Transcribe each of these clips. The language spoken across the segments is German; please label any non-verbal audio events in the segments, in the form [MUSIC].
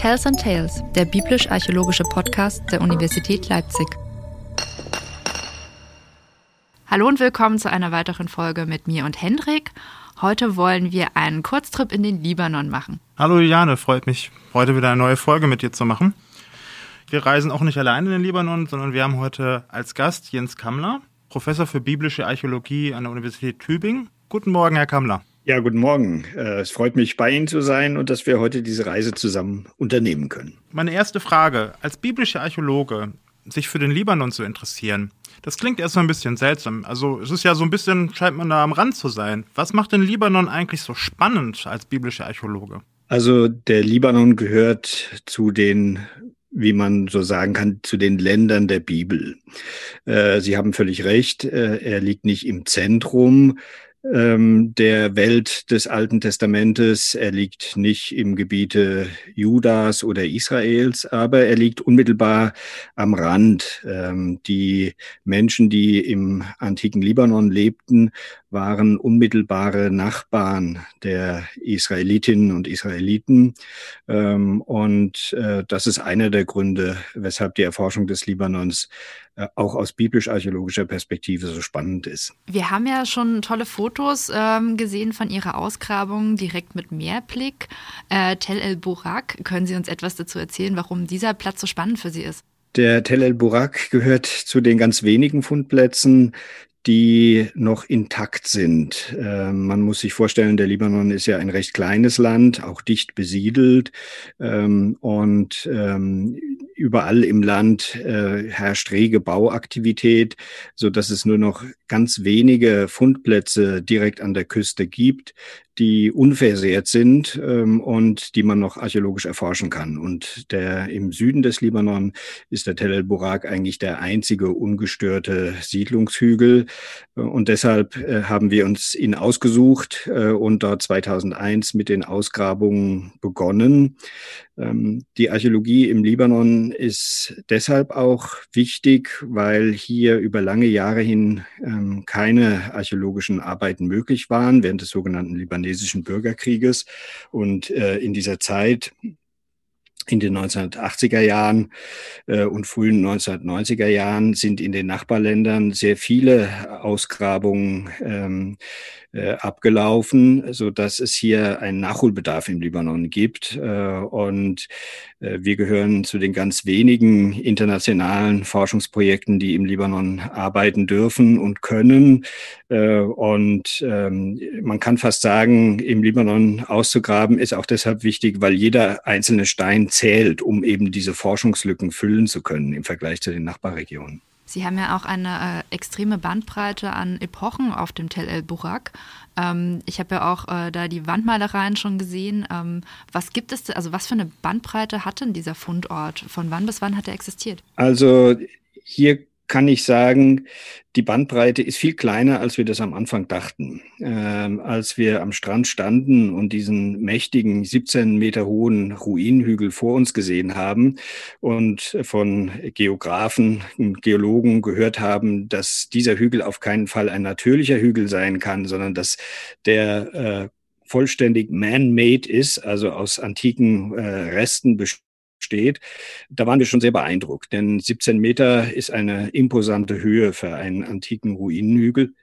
Tells and Tales, der biblisch-archäologische Podcast der Universität Leipzig. Hallo und willkommen zu einer weiteren Folge mit mir und Hendrik. Heute wollen wir einen Kurztrip in den Libanon machen. Hallo Juliane, freut mich, heute wieder eine neue Folge mit dir zu machen. Wir reisen auch nicht alleine in den Libanon, sondern wir haben heute als Gast Jens Kammler, Professor für biblische Archäologie an der Universität Tübingen. Guten Morgen, Herr Kammler. Ja, guten Morgen. Äh, es freut mich, bei Ihnen zu sein und dass wir heute diese Reise zusammen unternehmen können. Meine erste Frage. Als biblischer Archäologe sich für den Libanon zu interessieren, das klingt erst mal ein bisschen seltsam. Also es ist ja so ein bisschen, scheint man da am Rand zu sein. Was macht den Libanon eigentlich so spannend als biblischer Archäologe? Also der Libanon gehört zu den wie man so sagen kann, zu den Ländern der Bibel. Äh, Sie haben völlig recht, äh, er liegt nicht im Zentrum ähm, der Welt des Alten Testamentes. Er liegt nicht im Gebiete Judas oder Israels, aber er liegt unmittelbar am Rand. Ähm, die Menschen, die im antiken Libanon lebten, waren unmittelbare Nachbarn der Israelitinnen und Israeliten. Ähm, und äh, das ist einer der Gründe, weshalb die Erforschung des Libanons auch aus biblisch-archäologischer Perspektive so spannend ist. Wir haben ja schon tolle Fotos ähm, gesehen von Ihrer Ausgrabung direkt mit Meerblick. Äh, Tel el-Burak, können Sie uns etwas dazu erzählen, warum dieser Platz so spannend für Sie ist? Der Tel el-Burak gehört zu den ganz wenigen Fundplätzen, die noch intakt sind. Äh, man muss sich vorstellen, der Libanon ist ja ein recht kleines Land, auch dicht besiedelt. Ähm, und ähm, überall im Land äh, herrscht rege Bauaktivität, so dass es nur noch ganz wenige Fundplätze direkt an der Küste gibt, die unversehrt sind ähm, und die man noch archäologisch erforschen kann. Und der im Süden des Libanon ist der Tel el-Burak eigentlich der einzige ungestörte Siedlungshügel. Und deshalb äh, haben wir uns ihn ausgesucht äh, und dort 2001 mit den Ausgrabungen begonnen. Ähm, die Archäologie im Libanon ist deshalb auch wichtig, weil hier über lange Jahre hin ähm, keine archäologischen Arbeiten möglich waren während des sogenannten libanesischen Bürgerkrieges. Und äh, in dieser Zeit in den 1980er Jahren äh, und frühen 1990er Jahren sind in den Nachbarländern sehr viele Ausgrabungen ähm, äh, abgelaufen, so dass es hier einen Nachholbedarf im Libanon gibt. Äh, und äh, wir gehören zu den ganz wenigen internationalen Forschungsprojekten, die im Libanon arbeiten dürfen und können. Äh, und ähm, man kann fast sagen, im Libanon auszugraben ist auch deshalb wichtig, weil jeder einzelne Stein zählt, um eben diese Forschungslücken füllen zu können im Vergleich zu den Nachbarregionen. Sie haben ja auch eine äh, extreme Bandbreite an Epochen auf dem Tel el-Burak. Ähm, ich habe ja auch äh, da die Wandmalereien schon gesehen. Ähm, was gibt es, also was für eine Bandbreite hat denn dieser Fundort? Von wann bis wann hat er existiert? Also hier kann ich sagen, die Bandbreite ist viel kleiner, als wir das am Anfang dachten. Ähm, als wir am Strand standen und diesen mächtigen 17 Meter hohen Ruinenhügel vor uns gesehen haben und von Geografen und Geologen gehört haben, dass dieser Hügel auf keinen Fall ein natürlicher Hügel sein kann, sondern dass der äh, vollständig man-made ist, also aus antiken äh, Resten besteht steht, da waren wir schon sehr beeindruckt, denn 17 Meter ist eine imposante Höhe für einen antiken Ruinenhügel.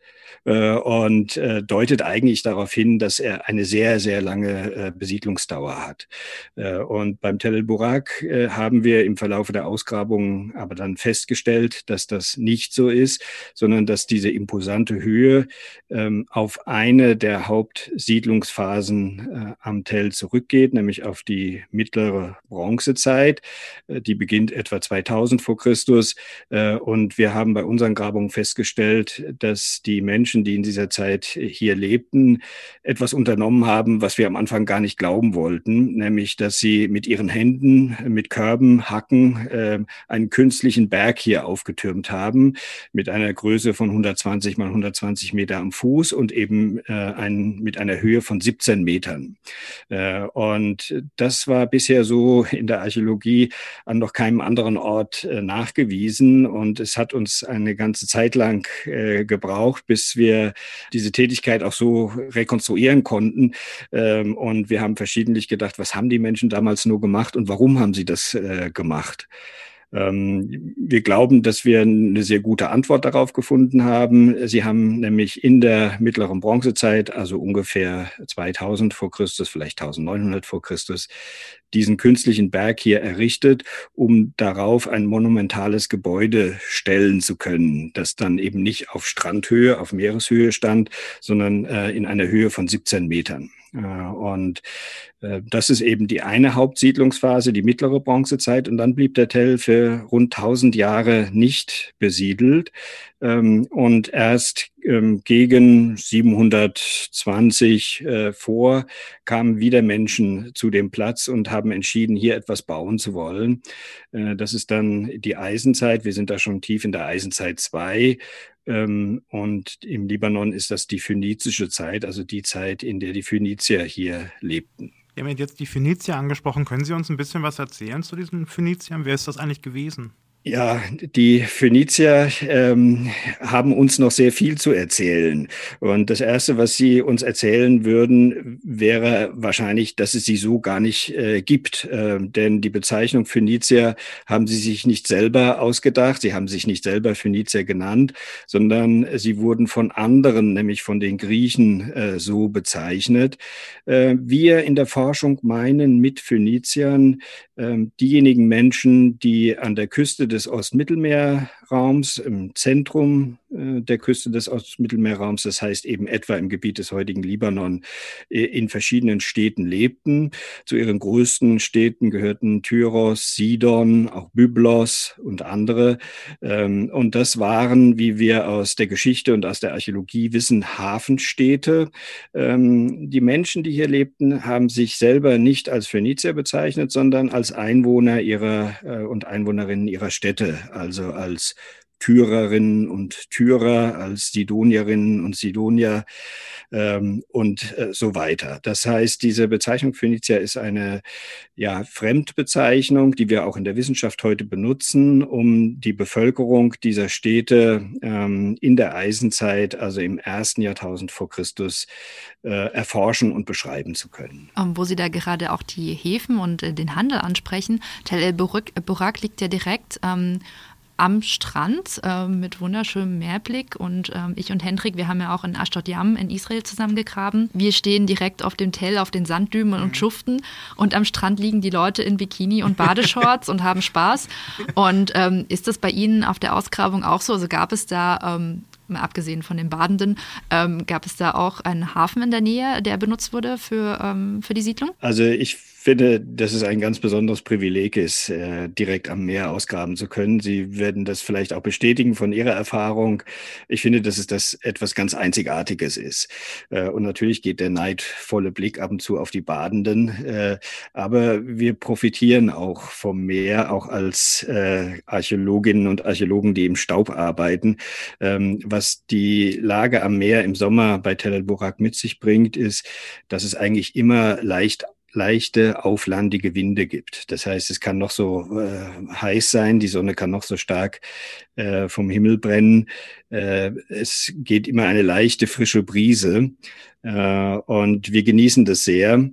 Äh, und äh, deutet eigentlich darauf hin, dass er eine sehr, sehr lange äh, Besiedlungsdauer hat. Und beim Tel el-Burak haben wir im Verlauf der Ausgrabung aber dann festgestellt, dass das nicht so ist, sondern dass diese imposante Höhe ähm, auf eine der Hauptsiedlungsphasen am Tell zurückgeht, nämlich auf die mittlere Bronzezeit. Die beginnt etwa 2000 vor Christus. Und wir haben bei unseren Grabungen festgestellt, dass die Menschen Menschen, die in dieser Zeit hier lebten, etwas unternommen haben, was wir am Anfang gar nicht glauben wollten, nämlich dass sie mit ihren Händen, mit Körben, Hacken äh, einen künstlichen Berg hier aufgetürmt haben, mit einer Größe von 120 mal 120 Meter am Fuß und eben äh, mit einer Höhe von 17 Metern. Äh, und das war bisher so in der Archäologie an noch keinem anderen Ort nachgewiesen und es hat uns eine ganze Zeit lang gebraucht, bis bis wir diese Tätigkeit auch so rekonstruieren konnten. Ähm, und wir haben verschiedentlich gedacht, was haben die Menschen damals nur gemacht und warum haben sie das äh, gemacht? Ähm, wir glauben, dass wir eine sehr gute Antwort darauf gefunden haben. Sie haben nämlich in der mittleren Bronzezeit, also ungefähr 2000 vor Christus, vielleicht 1900 vor Christus, diesen künstlichen Berg hier errichtet, um darauf ein monumentales Gebäude stellen zu können, das dann eben nicht auf Strandhöhe, auf Meereshöhe stand, sondern äh, in einer Höhe von 17 Metern. Äh, und äh, das ist eben die eine Hauptsiedlungsphase, die mittlere Bronzezeit. Und dann blieb der Tell für rund 1000 Jahre nicht besiedelt. Ähm, und erst ähm, gegen 720 äh, vor kamen wieder Menschen zu dem Platz und haben entschieden, hier etwas bauen zu wollen. Das ist dann die Eisenzeit. Wir sind da schon tief in der Eisenzeit 2. Ähm, und im Libanon ist das die phönizische Zeit, also die Zeit, in der die Phönizier hier lebten. Wir haben jetzt die Phönizier angesprochen. Können Sie uns ein bisschen was erzählen zu diesen Phöniziern? Wer ist das eigentlich gewesen? Ja, die Phönizier ähm, haben uns noch sehr viel zu erzählen. Und das Erste, was sie uns erzählen würden, wäre wahrscheinlich, dass es sie so gar nicht äh, gibt. Äh, denn die Bezeichnung Phönizier haben sie sich nicht selber ausgedacht. Sie haben sich nicht selber Phönizier genannt, sondern sie wurden von anderen, nämlich von den Griechen, äh, so bezeichnet. Äh, wir in der Forschung meinen mit Phöniziern ähm, diejenigen Menschen, die an der Küste des Ostmittelmeerraums, im Zentrum äh, der Küste des Ostmittelmeerraums, das heißt eben etwa im Gebiet des heutigen Libanon, äh, in verschiedenen Städten lebten. Zu ihren größten Städten gehörten Tyros, Sidon, auch Byblos und andere. Ähm, und das waren, wie wir aus der Geschichte und aus der Archäologie wissen, Hafenstädte. Ähm, die Menschen, die hier lebten, haben sich selber nicht als Phönizier bezeichnet, sondern als Einwohner ihrer äh, und Einwohnerinnen ihrer Städte, also als Türerinnen und Türer, als Sidonierinnen und Sidonier ähm, und äh, so weiter. Das heißt, diese Bezeichnung Phönizia ist eine ja, Fremdbezeichnung, die wir auch in der Wissenschaft heute benutzen, um die Bevölkerung dieser Städte ähm, in der Eisenzeit, also im ersten Jahrtausend vor Christus, äh, erforschen und beschreiben zu können. Ähm, wo Sie da gerade auch die Häfen und äh, den Handel ansprechen, Tel el-Burak liegt ja direkt ähm, am Strand äh, mit wunderschönem Meerblick. Und äh, ich und Hendrik, wir haben ja auch in Ashdod Yam in Israel zusammengegraben. Wir stehen direkt auf dem Tell, auf den Sanddümen und mhm. schuften. Und am Strand liegen die Leute in Bikini und Badeshorts und haben Spaß. Und ähm, ist das bei Ihnen auf der Ausgrabung auch so? Also gab es da ähm, mal abgesehen von den Badenden, ähm, gab es da auch einen Hafen in der Nähe, der benutzt wurde für, ähm, für die Siedlung? Also ich finde, dass es ein ganz besonderes Privileg ist, äh, direkt am Meer ausgraben zu können. Sie werden das vielleicht auch bestätigen von Ihrer Erfahrung. Ich finde, dass es das etwas ganz Einzigartiges ist. Äh, und natürlich geht der neidvolle Blick ab und zu auf die Badenden. Äh, aber wir profitieren auch vom Meer, auch als Archäologinnen und Archäologen, die im Staub arbeiten. Ähm, was die Lage am Meer im Sommer bei Tel el-Burak mit sich bringt, ist, dass es eigentlich immer leicht leichte, auflandige Winde gibt. Das heißt, es kann noch so äh, heiß sein, die Sonne kann noch so stark äh, vom Himmel brennen. Äh, es geht immer eine leichte, frische Brise äh, und wir genießen das sehr.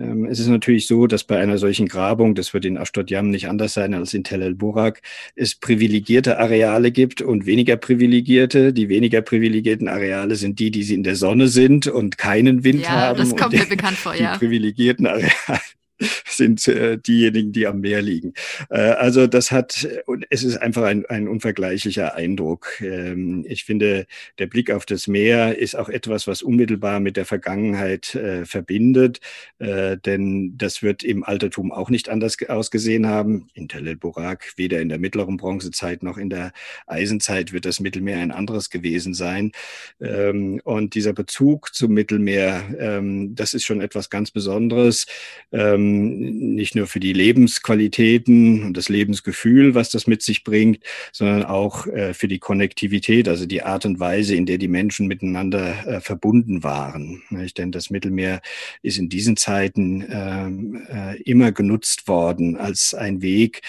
Ähm, es ist natürlich so, dass bei einer solchen Grabung, das wird in Ashdod Yam nicht anders sein als in Tel el-Burak, es privilegierte Areale gibt und weniger privilegierte. Die weniger privilegierten Areale sind die, die sie in der Sonne sind und keinen Wind ja, haben. Das kommt mir bekannt vor, ja. Die privilegierten Areale [LAUGHS] sind äh, diejenigen, die am Meer liegen. Äh, also das hat, es ist einfach ein, ein unvergleichlicher Eindruck. Ähm, ich finde, der Blick auf das Meer ist auch etwas, was unmittelbar mit der Vergangenheit äh, verbindet, äh, denn das wird im Altertum auch nicht anders ausgesehen haben. In Tel el-Burak, weder in der mittleren Bronzezeit noch in der Eisenzeit wird das Mittelmeer ein anderes gewesen sein. Ähm, und dieser Bezug zum Mittelmeer, ähm, das ist schon etwas ganz Besonderes. Ähm, nicht nur für die Lebensqualitäten und das Lebensgefühl, was das mit sich bringt, sondern auch äh, für die Konnektivität, also die Art und Weise, in der die Menschen miteinander äh, verbunden waren. Ich denke, das Mittelmeer ist in diesen Zeiten ähm, äh, immer genutzt worden als ein Weg,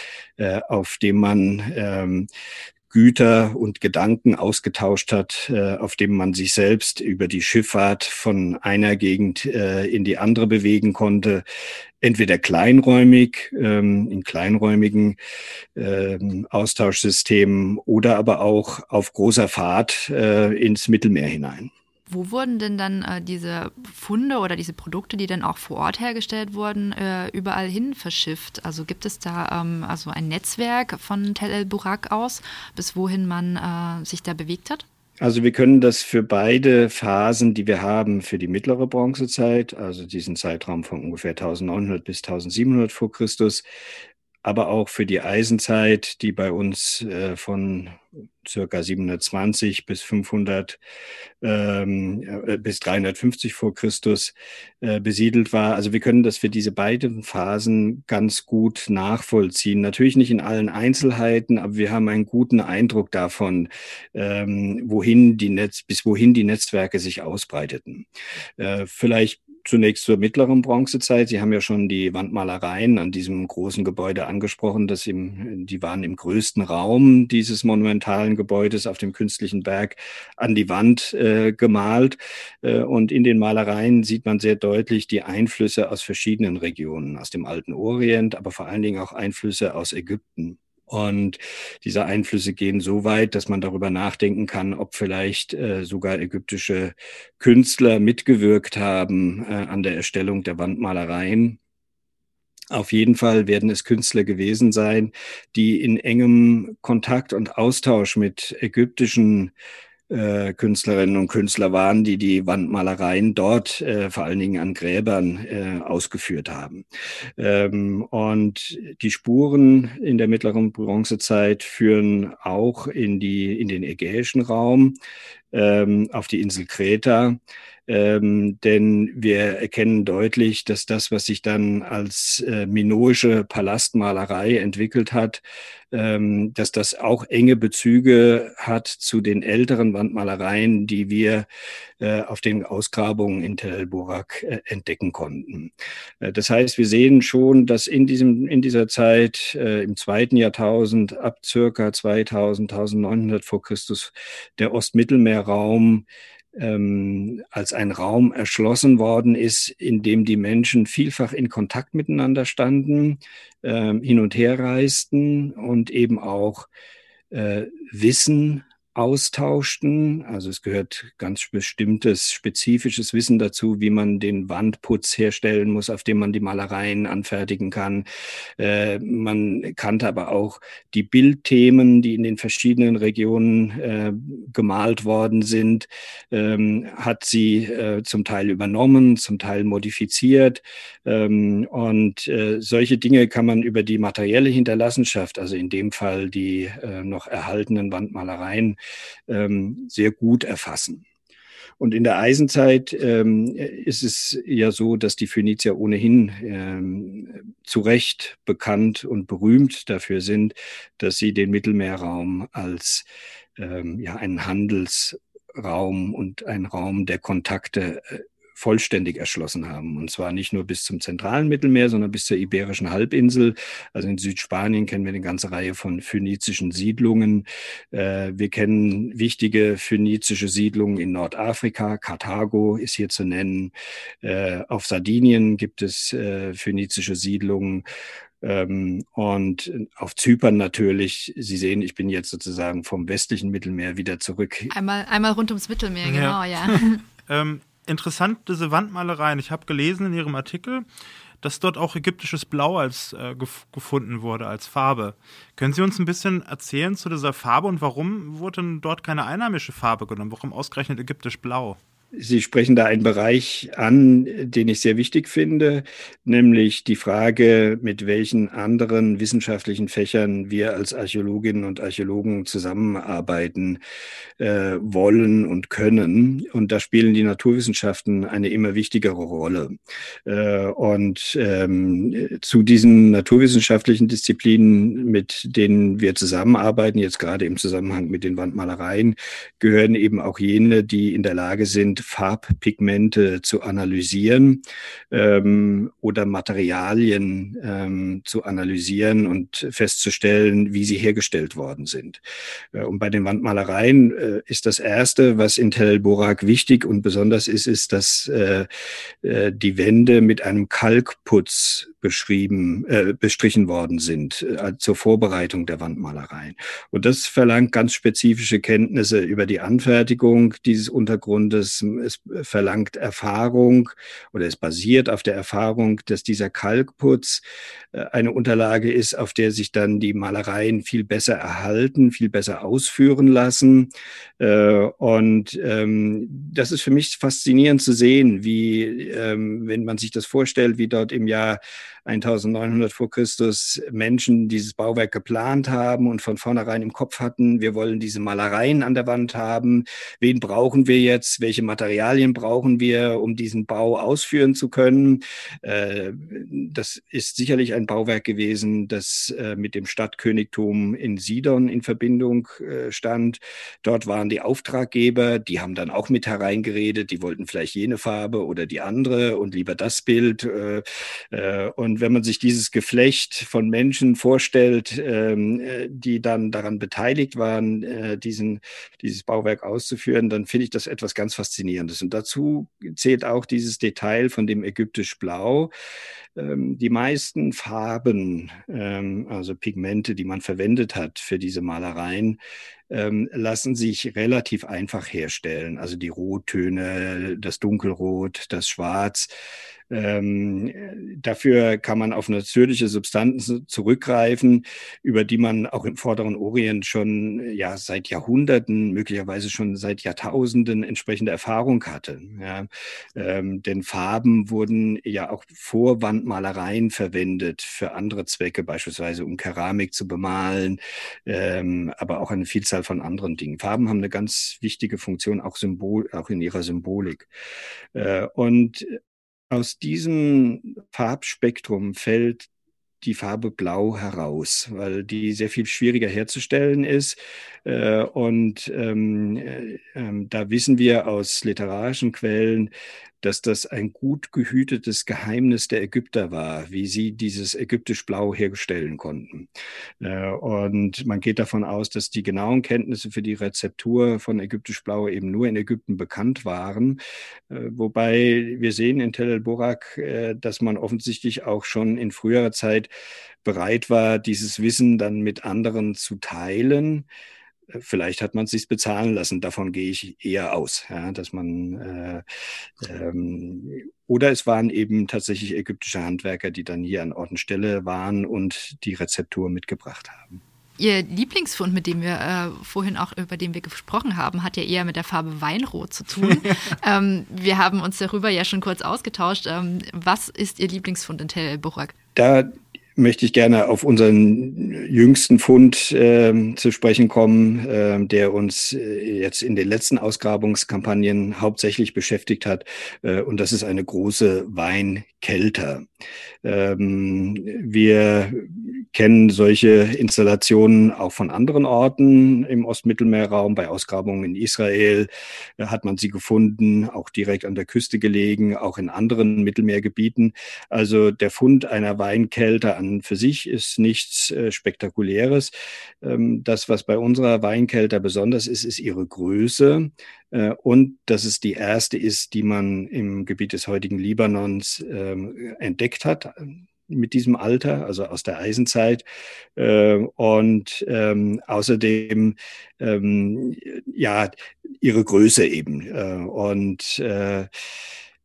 auf dem man ähm, Güter und Gedanken ausgetauscht hat, äh, auf dem man sich selbst über die Schifffahrt von einer Gegend äh, in die andere bewegen konnte. Entweder kleinräumig, ähm, in kleinräumigen ähm, Austauschsystemen oder aber auch auf großer Fahrt äh, ins Mittelmeer hinein. Wo wurden denn dann äh, diese Funde oder diese Produkte, die dann auch vor Ort hergestellt wurden, äh, überall hin verschifft? Also gibt es da ähm, also ein Netzwerk von Tel El Burak aus, bis wohin man äh, sich da bewegt hat? Also wir können das für beide Phasen, die wir haben, für die mittlere Bronzezeit, also diesen Zeitraum von ungefähr 1900 bis 1700 vor Christus, aber auch für die Eisenzeit, die bei uns äh, von circa 720 bis 500 ähm, äh, bis 350 vor Christus äh, besiedelt war. Also wir können das für diese beiden Phasen ganz gut nachvollziehen. Natürlich nicht in allen Einzelheiten, aber wir haben einen guten Eindruck davon, ähm, wohin die Netz, bis wohin die Netzwerke sich ausbreiteten. Äh, vielleicht zunächst zur mittleren Bronzezeit. Sie haben ja schon die Wandmalereien an diesem großen Gebäude angesprochen. Das im, die waren im größten Raum dieses monumentalen Gebäudes auf dem künstlichen Berg an die Wand äh, gemalt. Äh, und in den Malereien sieht man sehr deutlich die Einflüsse aus verschiedenen Regionen, aus dem alten Orient, aber vor allen Dingen auch Einflüsse aus Ägypten. Und diese Einflüsse gehen so weit, dass man darüber nachdenken kann, ob vielleicht äh, sogar ägyptische Künstler mitgewirkt haben äh, an der Erstellung der Wandmalereien. Auf jeden Fall werden es Künstler gewesen sein, die in engem Kontakt und Austausch mit ägyptischen äh, Künstlerinnen und Künstler waren, die die Wandmalereien dort äh, vor allen Dingen an Gräbern äh, ausgeführt haben. Ähm, und die Spuren in der mittleren Bronzezeit führen auch in die in den ägäischen Raum ähm, auf die Insel Kreta. Ähm, denn wir erkennen deutlich, dass das, was sich dann als äh, minoische Palastmalerei entwickelt hat, ähm, dass das auch enge Bezüge hat zu den älteren Wandmalereien, die wir auf den Ausgrabungen in Tel Burak äh, entdecken konnten. Äh, das heißt, wir sehen schon, dass in diesem, in dieser Zeit, äh, im zweiten Jahrtausend, ab circa 2000, 1900 vor Christus, der Ostmittelmeerraum ähm, als ein Raum erschlossen worden ist, in dem die Menschen vielfach in Kontakt miteinander standen, ähm, hin und her reisten und eben auch äh, Wissen austauschten. Also es gehört ganz bestimmtes spezifisches Wissen dazu, wie man den Wandputz herstellen muss, auf dem man die Malereien anfertigen kann. Äh, man kannte aber auch die Bildthemen, die in den verschiedenen Regionen äh, gemalt worden sind, ähm, hat sie äh, zum Teil übernommen, zum Teil modifiziert. Ähm, und äh, solche Dinge kann man über die materielle Hinterlassenschaft, also in dem Fall die äh, noch erhaltenen Wandmalereien, ähm, sehr gut erfassen. Und in der Eisenzeit ähm, ist es ja so, dass die Phönizier ohnehin ähm, zu Recht bekannt und berühmt dafür sind, dass sie den Mittelmeerraum als ähm, ja, einen Handelsraum und ein Raum der Kontakte äh, vollständig erschlossen haben. Und zwar nicht nur bis zum zentralen Mittelmeer, sondern bis zur Iberischen Halbinsel. Also in Südspanien kennen wir eine ganze Reihe von phönizischen Siedlungen. Äh, wir kennen wichtige phönizische Siedlungen in Nordafrika. Karthago ist hier zu nennen. Äh, auf Sardinien gibt es äh, phönizische Siedlungen. Ähm, und auf Zypern natürlich. Sie sehen, ich bin jetzt sozusagen vom westlichen Mittelmeer wieder zurück. Einmal, einmal rund ums Mittelmeer, genau, ja. ja. [LAUGHS] [LAUGHS] ähm, interessant, diese Wandmalereien. Ich habe gelesen in Ihrem Artikel, dass dort auch ägyptisches Blau als äh, gef gefunden wurde als Farbe. Können Sie uns ein bisschen erzählen zu dieser Farbe und warum wurde denn dort keine einheimische Farbe genommen? Warum ausgerechnet ägyptisch Blau? Sie sprechen da einen Bereich an, den ich sehr wichtig finde, nämlich die Frage, mit welchen anderen wissenschaftlichen Fächern wir als Archäologinnen und Archäologen zusammenarbeiten äh, wollen und können. Und da spielen die Naturwissenschaften eine immer wichtigere Rolle. Äh, und ähm, zu diesen naturwissenschaftlichen Disziplinen, mit denen wir zusammenarbeiten, jetzt gerade im Zusammenhang mit den Wandmalereien, gehören eben auch jene, die in der Lage sind, Farbpigmente zu analysieren ähm, oder Materialien ähm, zu analysieren und festzustellen, wie sie hergestellt worden sind. Äh, und bei den Wandmalereien äh, ist das Erste, was in Tel Borak wichtig und besonders ist, ist, dass äh, äh die Wände mit einem Kalkputz beschrieben, äh, bestrichen worden sind äh, zur Vorbereitung der Wandmalereien. Und das verlangt ganz spezifische Kenntnisse über die Anfertigung dieses Untergrundes. Es verlangt Erfahrung oder es basiert auf der Erfahrung, dass dieser Kalkputz äh, eine Unterlage ist, auf der sich dann die Malereien viel besser erhalten, viel besser ausführen lassen. Äh, und ähm, das ist für mich faszinierend zu sehen, wie, ähm, wenn man sich das vorstellt, wie dort im Jahr 1900 vor Christus Menschen dieses Bauwerk geplant haben und von vornherein im Kopf hatten, wir wollen diese Malereien an der Wand haben. Wen brauchen wir jetzt? Welche Materialien brauchen wir, um diesen Bau ausführen zu können? Äh, das ist sicherlich ein Bauwerk gewesen, das äh, mit dem Stadtkönigtum in Sidon in Verbindung äh, stand. Dort waren die Auftraggeber, die haben dann auch mit hereingeredet, die wollten vielleicht jene Farbe oder die andere und lieber das Bild. Und und wenn man sich dieses Geflecht von Menschen vorstellt, ähm, äh, die dann daran beteiligt waren, äh, diesen, dieses Bauwerk auszuführen, dann finde ich das etwas ganz Faszinierendes. Und dazu zählt auch dieses Detail von dem ägyptisch Blau. Ähm, die meisten Farben, ähm, also Pigmente, die man verwendet hat für diese Malereien, ähm, lassen sich relativ einfach herstellen. Also die Rottöne, das Dunkelrot, das Schwarz. Ähm, dafür kann man auf natürliche Substanzen zurückgreifen, über die man auch im Vorderen Orient schon ja seit Jahrhunderten, möglicherweise schon seit Jahrtausenden entsprechende Erfahrung hatte. Ja. Ähm, denn Farben wurden ja auch vor Wandmalereien verwendet für andere Zwecke, beispielsweise um Keramik zu bemalen, ähm, aber auch eine Vielzahl von anderen Dingen. Farben haben eine ganz wichtige Funktion, auch Symbol, auch in ihrer Symbolik. Äh, und aus diesem Farbspektrum fällt die Farbe Blau heraus, weil die sehr viel schwieriger herzustellen ist. Äh, und ähm, äh, ähm, da wissen wir aus literarischen Quellen, dass das ein gut gehütetes Geheimnis der Ägypter war, wie sie dieses ägyptisch Blau herstellen konnten. Äh, und man geht davon aus, dass die genauen Kenntnisse für die Rezeptur von ägyptisch Blau eben nur in Ägypten bekannt waren. Äh, wobei wir sehen in Tel el-Borak, äh, dass man offensichtlich auch schon in früherer Zeit bereit war, dieses Wissen dann mit anderen zu teilen. Vielleicht hat man es sich bezahlen lassen. Davon gehe ich eher aus, ja, dass man äh, ähm, oder es waren eben tatsächlich ägyptische Handwerker, die dann hier an Ort und Stelle waren und die Rezeptur mitgebracht haben. Ihr Lieblingsfund, mit dem wir äh, vorhin auch über den wir gesprochen haben, hat ja eher mit der Farbe Weinrot zu tun. [LAUGHS] ähm, wir haben uns darüber ja schon kurz ausgetauscht. Ähm, was ist Ihr Lieblingsfund in Tel Burak? Da möchte ich gerne auf unseren jüngsten Fund äh, zu sprechen kommen, äh, der uns äh, jetzt in den letzten Ausgrabungskampagnen hauptsächlich beschäftigt hat. Äh, und das ist eine große Weinkelter. Ähm, wir kennen solche Installationen auch von anderen Orten im Ostmittelmeerraum. Bei Ausgrabungen in Israel äh, hat man sie gefunden, auch direkt an der Küste gelegen, auch in anderen Mittelmeergebieten. Also der Fund einer Weinkelter an für sich ist nichts äh, Spektakuläres. Ähm, das, was bei unserer Weinkelter besonders ist, ist ihre Größe äh, und dass es die erste ist, die man im Gebiet des heutigen Libanons ähm, entdeckt hat mit diesem Alter, also aus der Eisenzeit. Äh, und ähm, außerdem ähm, ja ihre Größe eben. Äh, und äh,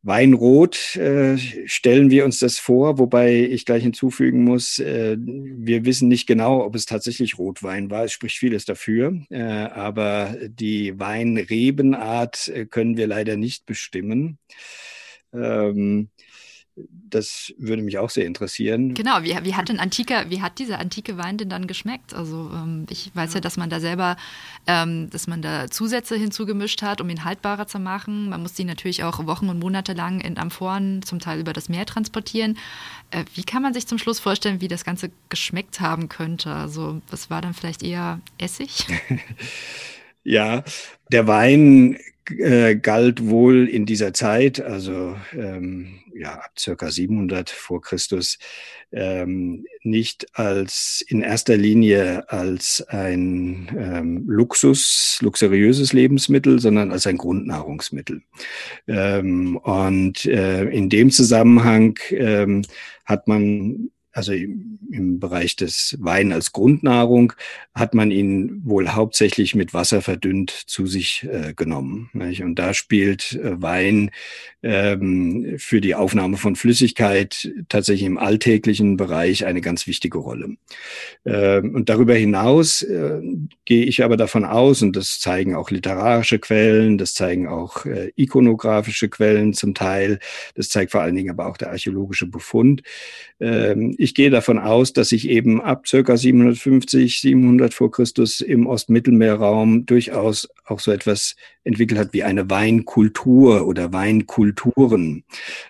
Weinrot äh, stellen wir uns das vor, wobei ich gleich hinzufügen muss, äh, wir wissen nicht genau, ob es tatsächlich Rotwein war. Es spricht vieles dafür, äh, aber die Weinrebenart äh, können wir leider nicht bestimmen. Ähm, das würde mich auch sehr interessieren. Genau, wie, wie hat denn antike, wie hat dieser antike Wein denn dann geschmeckt? Also ähm, ich weiß ja. dass man da selber, ähm, dass man da Zusätze hinzugemischt hat, um ihn haltbarer zu machen. Man muss die natürlich auch Wochen und Monate lang in Amphoren zum Teil über das Meer transportieren. Äh, wie kann man sich zum Schluss vorstellen, wie das Ganze geschmeckt haben könnte? Also was war dann vielleicht eher Essig? [LAUGHS] ja, der Wein äh, galt wohl in dieser Zeit, also ähm, ja, ab circa 700 vor Christus, ähm, nicht als in erster Linie als ein ähm, Luxus, luxuriöses Lebensmittel, sondern als ein Grundnahrungsmittel. Ähm, und äh, in dem Zusammenhang ähm, hat man also im, Bereich des Wein als Grundnahrung, hat man ihn wohl hauptsächlich mit Wasser verdünnt zu sich äh, genommen. Nicht? Und da spielt äh, Wein ähm, für die Aufnahme von Flüssigkeit tatsächlich im alltäglichen Bereich eine ganz wichtige Rolle. Ähm, und darüber hinaus äh, gehe ich aber davon aus, und das zeigen auch literarische Quellen, das zeigen auch äh, ikonografische Quellen zum Teil, das zeigt vor allen Dingen aber auch der archäologische Befund. Ähm, ich gehe davon aus, dass sich eben ab circa 750, 700 vor Christus im Ostmittelmeerraum durchaus auch so etwas entwickelt hat wie eine Weinkultur oder Weinkulturen.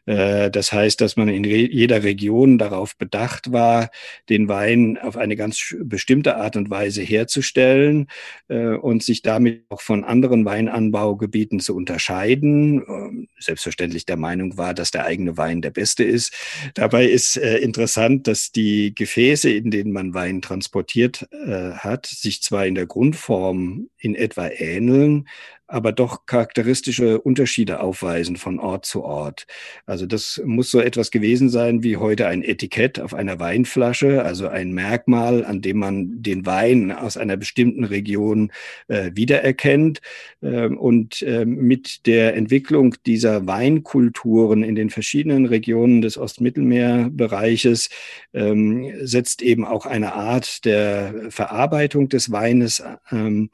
Äh, das heißt, dass man in jeder Region darauf bedacht war, den Wein auf eine ganz bestimmte Art und Weise herzustellen äh, und sich damit auch von anderen Weinanbaugebieten zu unterscheiden. Ähm, selbstverständlich der Meinung war, dass der eigene Wein der beste ist. Dabei ist äh, interessant, dass die Gefäße, in denen man Wein transportiert hat, sich zwar in der Grundform in etwa ähneln, aber doch charakteristische Unterschiede aufweisen von Ort zu Ort. Also das muss so etwas gewesen sein wie heute ein Etikett auf einer Weinflasche, also ein Merkmal, an dem man den Wein aus einer bestimmten Region äh, wiedererkennt. Ähm, und äh, mit der Entwicklung dieser Weinkulturen in den verschiedenen Regionen des Ostmittelmeerbereiches ähm, setzt eben auch eine Art der Verarbeitung des Weines ähm,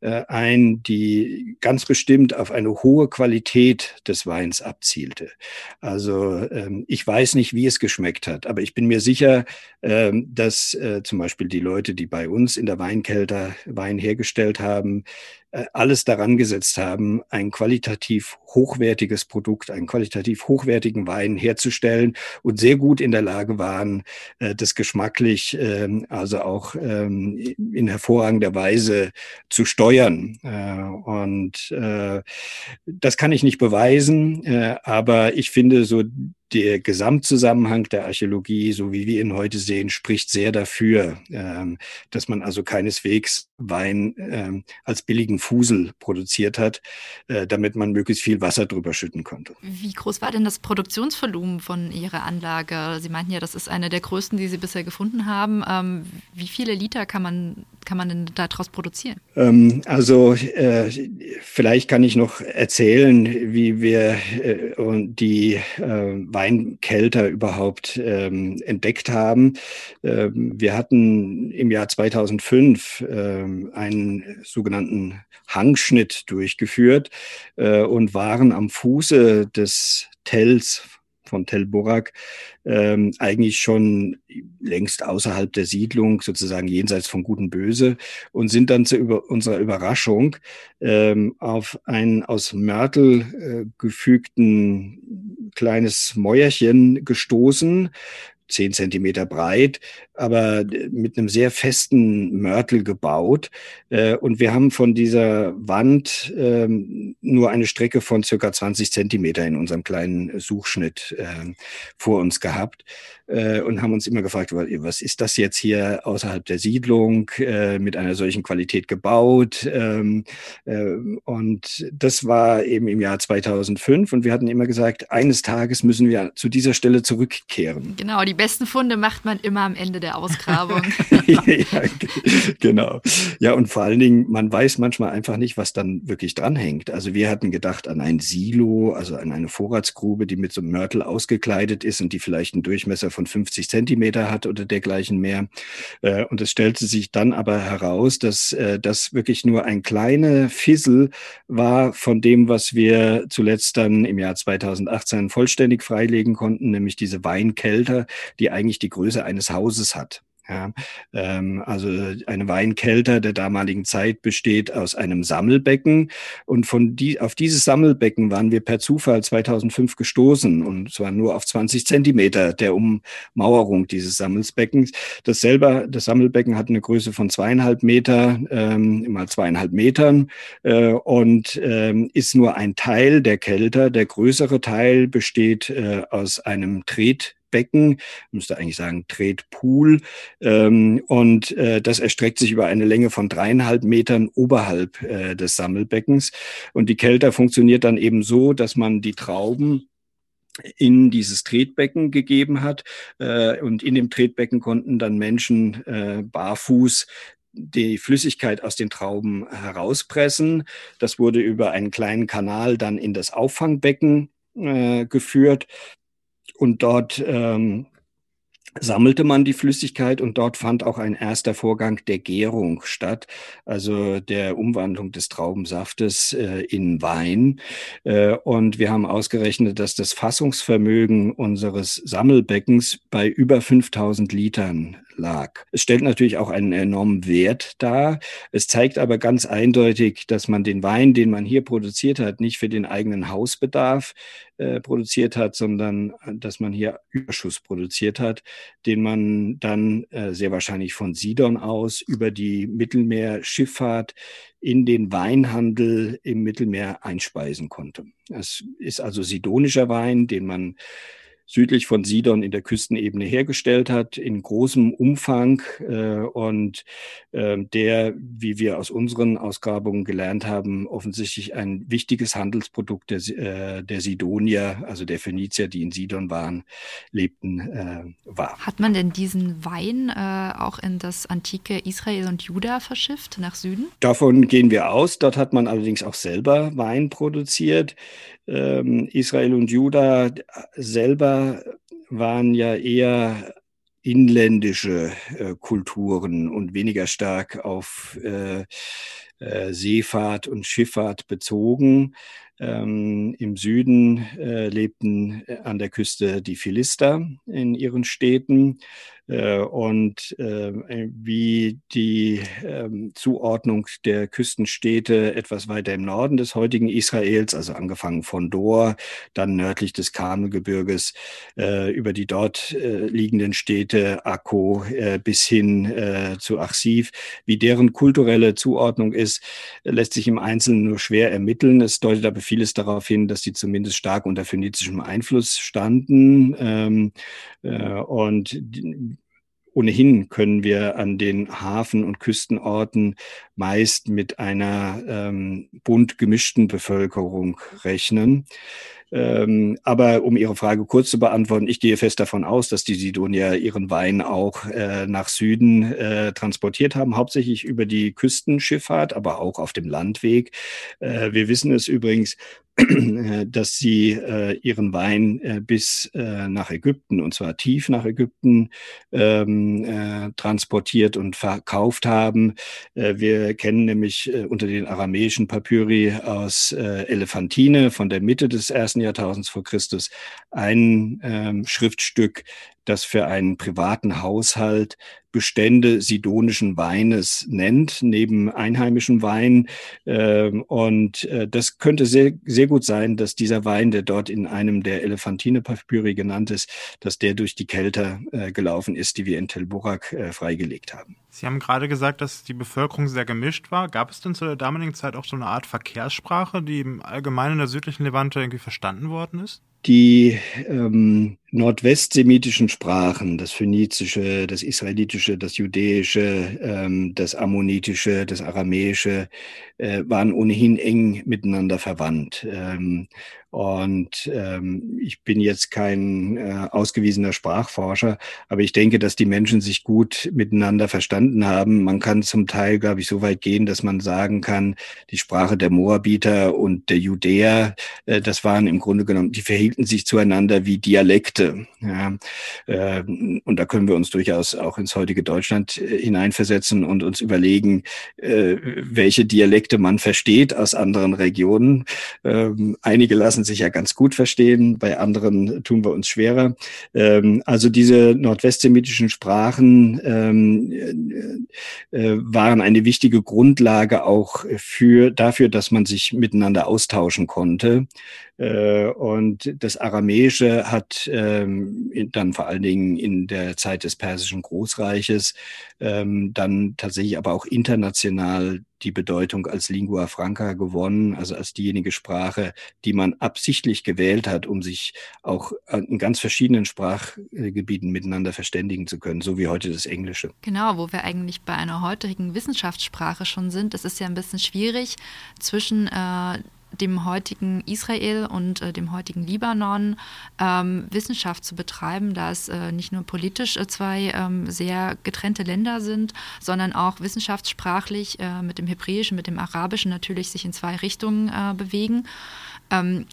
äh, ein, die ganz bestimmt auf eine hohe Qualität des Weins abzielte. Also ähm, ich weiß nicht, wie es geschmeckt hat, aber ich bin mir sicher, ähm, dass äh, zum Beispiel die Leute, die bei uns in der Weinkelter Wein hergestellt haben, alles daran gesetzt haben, ein qualitativ hochwertiges Produkt, einen qualitativ hochwertigen Wein herzustellen und sehr gut in der Lage waren, äh, das geschmacklich ähm, also auch ähm, in hervorragender Weise zu steuern. Äh, und das kann ich nicht beweisen, aber ich finde so der Gesamtzusammenhang der Archäologie, so wie wir ihn heute sehen, spricht sehr dafür, ähm, dass man also keineswegs Wein ähm, als billigen Fusel produziert hat, äh, damit man möglichst viel Wasser drüber schütten konnte. Wie groß war denn das Produktionsvolumen von Ihrer Anlage? Sie meinten ja, das ist eine der größten, die Sie bisher gefunden haben. Ähm, wie viele Liter kann man kann man denn daraus produzieren? Also äh, vielleicht kann ich noch erzählen, wie wir äh, die äh, Weinkelter überhaupt ähm, entdeckt haben. Ähm, wir hatten im Jahr 2005 ähm, einen sogenannten Hangschnitt durchgeführt äh, und waren am Fuße des Tells von Tel Borak ähm, eigentlich schon längst außerhalb der Siedlung, sozusagen jenseits von Gut und Böse, und sind dann zu über, unserer Überraschung ähm, auf ein aus Mörtel äh, gefügten kleines Mäuerchen gestoßen, zehn Zentimeter breit, aber mit einem sehr festen Mörtel gebaut. Äh, und wir haben von dieser Wand ähm, nur eine Strecke von circa 20 Zentimeter in unserem kleinen Suchschnitt ähm, vor uns gehabt äh, und haben uns immer gefragt, was ist das jetzt hier außerhalb der Siedlung äh, mit einer solchen Qualität gebaut? Ähm, und das war eben im Jahr 2005 und wir hatten immer gesagt, eines Tages müssen wir zu dieser Stelle zurückkehren. Genau, die besten Funde macht man immer am Ende der Ausgrabung. [LAUGHS] [LAUGHS] ja, genau. Ja, und vor allen Dingen, man weiß manchmal einfach nicht, was dann wirklich dranhängt. Also wir hatten gedacht an ein Silo, also an eine Vorratsgrube, die mit so einem Mörtel ausgekleidet ist und die vielleicht einen Durchmesser von 50 Zentimeter hat oder dergleichen mehr. Äh, und es stellte sich dann aber heraus, dass äh, das wirklich nur ein kleiner Fissel war von dem, was wir zuletzt dann im Jahr 2018 vollständig freilegen konnten, nämlich diese Weinkelter, die eigentlich die Größe eines Hauses hat. Ja, ähm, also eine Weinkelter der damaligen Zeit besteht aus einem Sammelbecken und von die, auf dieses Sammelbecken waren wir per Zufall 2005 gestoßen und zwar nur auf 20 Zentimeter der Ummauerung dieses Sammelsbeckens. Das selber, das Sammelbecken hat eine Größe von zweieinhalb Meter ähm, mal zweieinhalb Metern äh, und ähm, ist nur ein Teil der Kelter. Der größere Teil besteht äh, aus einem Tret Becken, müsste eigentlich sagen Tretpool. Ähm, und äh, das erstreckt sich über eine Länge von dreieinhalb Metern oberhalb äh, des Sammelbeckens. Und die Kelter funktioniert dann eben so, dass man die Trauben in dieses Tretbecken gegeben hat. Äh, und in dem Tretbecken konnten dann Menschen äh, barfuß die Flüssigkeit aus den Trauben herauspressen. Das wurde über einen kleinen Kanal dann in das Auffangbecken äh, geführt und dort ähm, sammelte man die Flüssigkeit und dort fand auch ein erster Vorgang der Gärung statt, also der Umwandlung des Traubensaftes äh, in Wein. Äh, und wir haben ausgerechnet, dass das Fassungsvermögen unseres Sammelbeckens bei über 5000 Litern lag. Es stellt natürlich auch einen enormen Wert dar. Es zeigt aber ganz eindeutig, dass man den Wein, den man hier produziert hat, nicht für den eigenen Hausbedarf äh, produziert hat, sondern äh, dass man hier Überschuss produziert hat, den man dann äh, sehr wahrscheinlich von Sidon aus über die Mittelmeerschifffahrt in den Weinhandel im Mittelmeer einspeisen konnte. Es ist also sidonischer Wein, den man südlich von Sidon in der Küstenebene hergestellt hat, in großem Umfang äh, und äh, der, wie wir aus unseren Ausgrabungen gelernt haben, offensichtlich ein wichtiges Handelsprodukt der, äh, der Sidonier, also der Phönizier, die in Sidon waren, lebten, äh, war. Hat man denn diesen Wein äh, auch in das antike Israel und Juda verschifft, nach Süden? Davon gehen wir aus. Dort hat man allerdings auch selber Wein produziert Israel und Juda selber waren ja eher inländische äh, Kulturen und weniger stark auf äh, äh, Seefahrt und Schifffahrt bezogen. Ähm, Im Süden äh, lebten an der Küste die Philister in ihren Städten. Äh, und äh, wie die ähm, Zuordnung der Küstenstädte etwas weiter im Norden des heutigen Israels, also angefangen von Dor, dann nördlich des Karmelgebirges, äh, über die dort liegenden Städte Akko bis hin zu Achsiv, wie deren kulturelle Zuordnung ist, lässt sich im Einzelnen nur schwer ermitteln. Es deutet aber vieles darauf hin, dass sie zumindest stark unter phönizischem Einfluss standen. Ähm, und Ohnehin können wir an den Hafen- und Küstenorten meist mit einer ähm, bunt gemischten Bevölkerung rechnen. Ähm, aber um Ihre Frage kurz zu beantworten, ich gehe fest davon aus, dass die Sidonier ihren Wein auch äh, nach Süden äh, transportiert haben, hauptsächlich über die Küstenschifffahrt, aber auch auf dem Landweg. Äh, wir wissen es übrigens, dass sie äh, ihren Wein äh, bis äh, nach Ägypten, und zwar tief nach Ägypten, ähm, äh, transportiert und verkauft haben. Äh, wir kennen nämlich äh, unter den aramäischen Papyri aus Elephantine von der Mitte des ersten Jahrtausends vor Christus ein ähm, Schriftstück, das für einen privaten Haushalt Bestände sidonischen Weines nennt, neben einheimischen Wein. Ähm, und äh, das könnte sehr, sehr gut sein, dass dieser Wein, der dort in einem der Elefantine-Papyri genannt ist, dass der durch die Kelter äh, gelaufen ist, die wir in Tel Burak äh, freigelegt haben. Sie haben gerade gesagt, dass die Bevölkerung sehr gemischt war. Gab es denn zu der damaligen Zeit auch so eine Art Verkehrssprache, die im Allgemeinen in der südlichen Levante irgendwie verstanden worden ist? Die ähm, nordwestsemitischen Sprachen, das Phönizische, das Israelitische, das Judäische, ähm, das Ammonitische, das Aramäische, äh, waren ohnehin eng miteinander verwandt. Ähm, und ähm, ich bin jetzt kein äh, ausgewiesener Sprachforscher, aber ich denke, dass die Menschen sich gut miteinander verstanden verstanden haben. Man kann zum Teil, glaube ich, so weit gehen, dass man sagen kann, die Sprache der Moabiter und der Judäer, äh, das waren im Grunde genommen, die verhielten sich zueinander wie Dialekte. Ja. Äh, und da können wir uns durchaus auch ins heutige Deutschland äh, hineinversetzen und uns überlegen, äh, welche Dialekte man versteht aus anderen Regionen. Ähm, einige lassen sich ja ganz gut verstehen, bei anderen tun wir uns schwerer. Ähm, also diese nordwestsemitischen Sprachen ähm, äh, äh, waren eine wichtige Grundlage auch für, dafür, dass man sich miteinander austauschen konnte. Äh, und das Aramäische hat ähm, dann vor allen Dingen in der Zeit des Persischen Großreiches ähm, dann tatsächlich aber auch international die Bedeutung als Lingua Franca gewonnen, also als diejenige Sprache, die man absichtlich gewählt hat, um sich auch in ganz verschiedenen Sprachgebieten miteinander verständigen zu können, so wie heute das Englische. Genau, wo wir eigentlich bei einer heutigen Wissenschaftssprache schon sind. Es ist ja ein bisschen schwierig zwischen äh, dem heutigen Israel und äh, dem heutigen Libanon ähm, Wissenschaft zu betreiben, da es äh, nicht nur politisch äh, zwei ähm, sehr getrennte Länder sind, sondern auch wissenschaftssprachlich äh, mit dem Hebräischen, mit dem Arabischen natürlich sich in zwei Richtungen äh, bewegen. Ähm,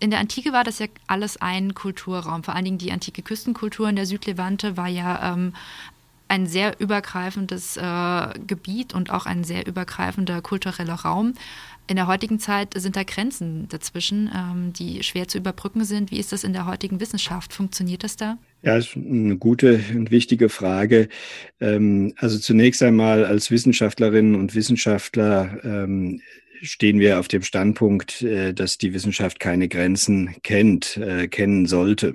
in der Antike war das ja alles ein Kulturraum. Vor allen Dingen die antike Küstenkultur in der Südlevante war ja ähm, ein sehr übergreifendes äh, Gebiet und auch ein sehr übergreifender kultureller Raum. In der heutigen Zeit sind da Grenzen dazwischen, ähm, die schwer zu überbrücken sind. Wie ist das in der heutigen Wissenschaft? Funktioniert das da? Ja, ist eine gute und wichtige Frage. Ähm, also zunächst einmal als Wissenschaftlerinnen und Wissenschaftler ähm, stehen wir auf dem Standpunkt, äh, dass die Wissenschaft keine Grenzen kennt, äh, kennen sollte.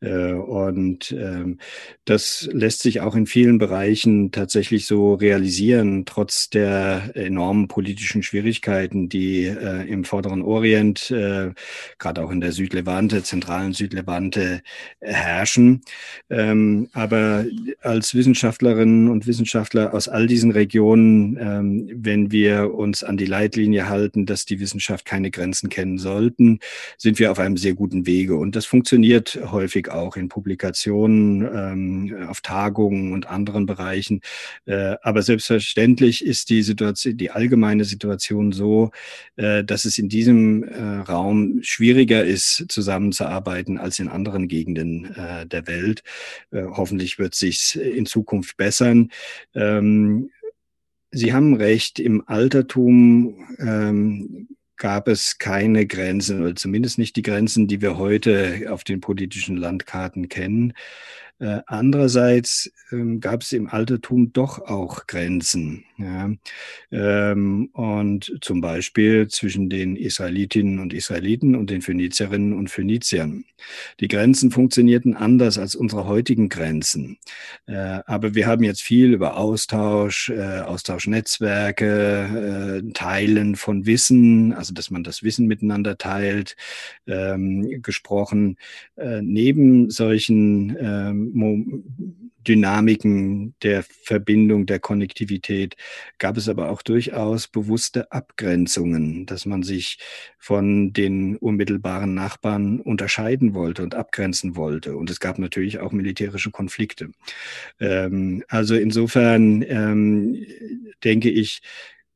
Äh, und ähm, das lässt sich auch in vielen Bereichen tatsächlich so realisieren, trotz der enormen politischen Schwierigkeiten, die im Vorderen Orient, gerade auch in der Südlevante, zentralen Südlevante herrschen. Ähm, aber als Wissenschaftlerinnen und Wissenschaftler aus all diesen Regionen, ähm, wenn wir uns an die Leitlinien Richtlinie halten, dass die Wissenschaft keine Grenzen kennen sollten, sind wir auf einem sehr guten Wege. Und das funktioniert häufig auch in Publikationen, ähm, auf Tagungen und anderen Bereichen. Äh, aber selbstverständlich ist die Situation, die allgemeine Situation so, äh, dass es in diesem äh, Raum schwieriger ist, zusammenzuarbeiten als in anderen Gegenden äh, der Welt. Äh, hoffentlich wird sich in Zukunft bessern. Ähm, Sie haben recht, im Altertum ähm, gab es keine Grenzen, oder zumindest nicht die Grenzen, die wir heute auf den politischen Landkarten kennen. Äh, andererseits ähm, gab es im Altertum doch auch Grenzen. Ja? Ähm, und zum Beispiel zwischen den Israelitinnen und Israeliten und den Phönizierinnen und Phöniziern. Die Grenzen funktionierten anders als unsere heutigen Grenzen. Äh, aber wir haben jetzt viel über Austausch, äh, Austauschnetzwerke, äh, Teilen von Wissen, also dass man das Wissen miteinander teilt, ähm, gesprochen. Äh, neben solchen ähm, Dynamiken der Verbindung, der Konnektivität, gab es aber auch durchaus bewusste Abgrenzungen, dass man sich von den unmittelbaren Nachbarn unterscheiden wollte und abgrenzen wollte. Und es gab natürlich auch militärische Konflikte. Ähm, also insofern ähm, denke ich,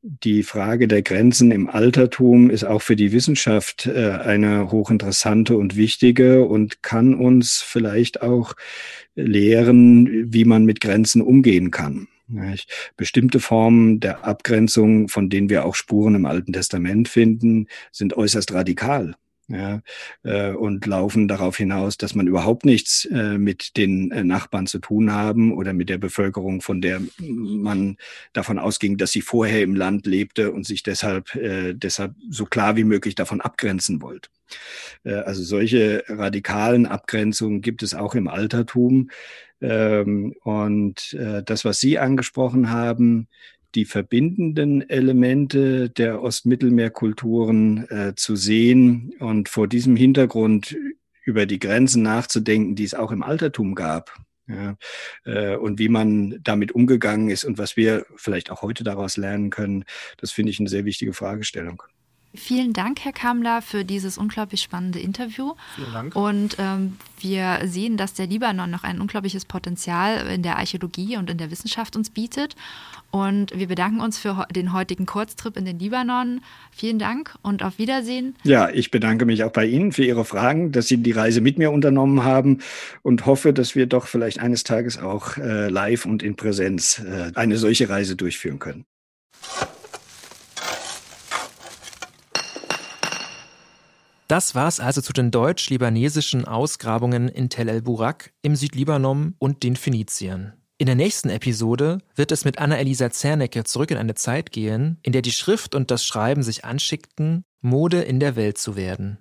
die Frage der Grenzen im Altertum ist auch für die Wissenschaft äh, eine hochinteressante und wichtige und kann uns vielleicht auch lehren, wie man mit Grenzen umgehen kann. Bestimmte Formen der Abgrenzung, von denen wir auch Spuren im Alten Testament finden, sind äußerst radikal ja, äh, und laufen darauf hinaus, dass man überhaupt nichts äh, mit den äh, Nachbarn zu tun haben oder mit der Bevölkerung, von der man davon ausging, dass sie vorher im Land lebte und sich deshalb, äh, deshalb so klar wie möglich davon abgrenzen wollte. Äh, also solche radikalen Abgrenzungen gibt es auch im Altertum. Ähm, und äh, das, was Sie angesprochen haben, die verbindenden Elemente der Ostmittelmeerkulturen äh, zu sehen und vor diesem Hintergrund über die Grenzen nachzudenken, die es auch im Altertum gab. Ja, äh, und wie man damit umgegangen ist und was wir vielleicht auch heute daraus lernen können, das finde ich eine sehr wichtige Fragestellung. Vielen Dank, Herr Kamler, für dieses unglaublich spannende Interview. Vielen Dank. Und ähm, wir sehen, dass der Libanon noch ein unglaubliches Potenzial in der Archäologie und in der Wissenschaft uns bietet. Und wir bedanken uns für den heutigen Kurztrip in den Libanon. Vielen Dank und auf Wiedersehen. Ja, ich bedanke mich auch bei Ihnen für Ihre Fragen, dass Sie die Reise mit mir unternommen haben und hoffe, dass wir doch vielleicht eines Tages auch äh, live und in Präsenz äh, eine solche Reise durchführen können. Das war's also zu den deutsch-libanesischen Ausgrabungen in Tel el-Burak im Südlibanon und den Phöniziern. In der nächsten Episode wird es mit Anna-Elisa Zernecke zurück in eine Zeit gehen, in der die Schrift und das Schreiben sich anschickten, Mode in der Welt zu werden.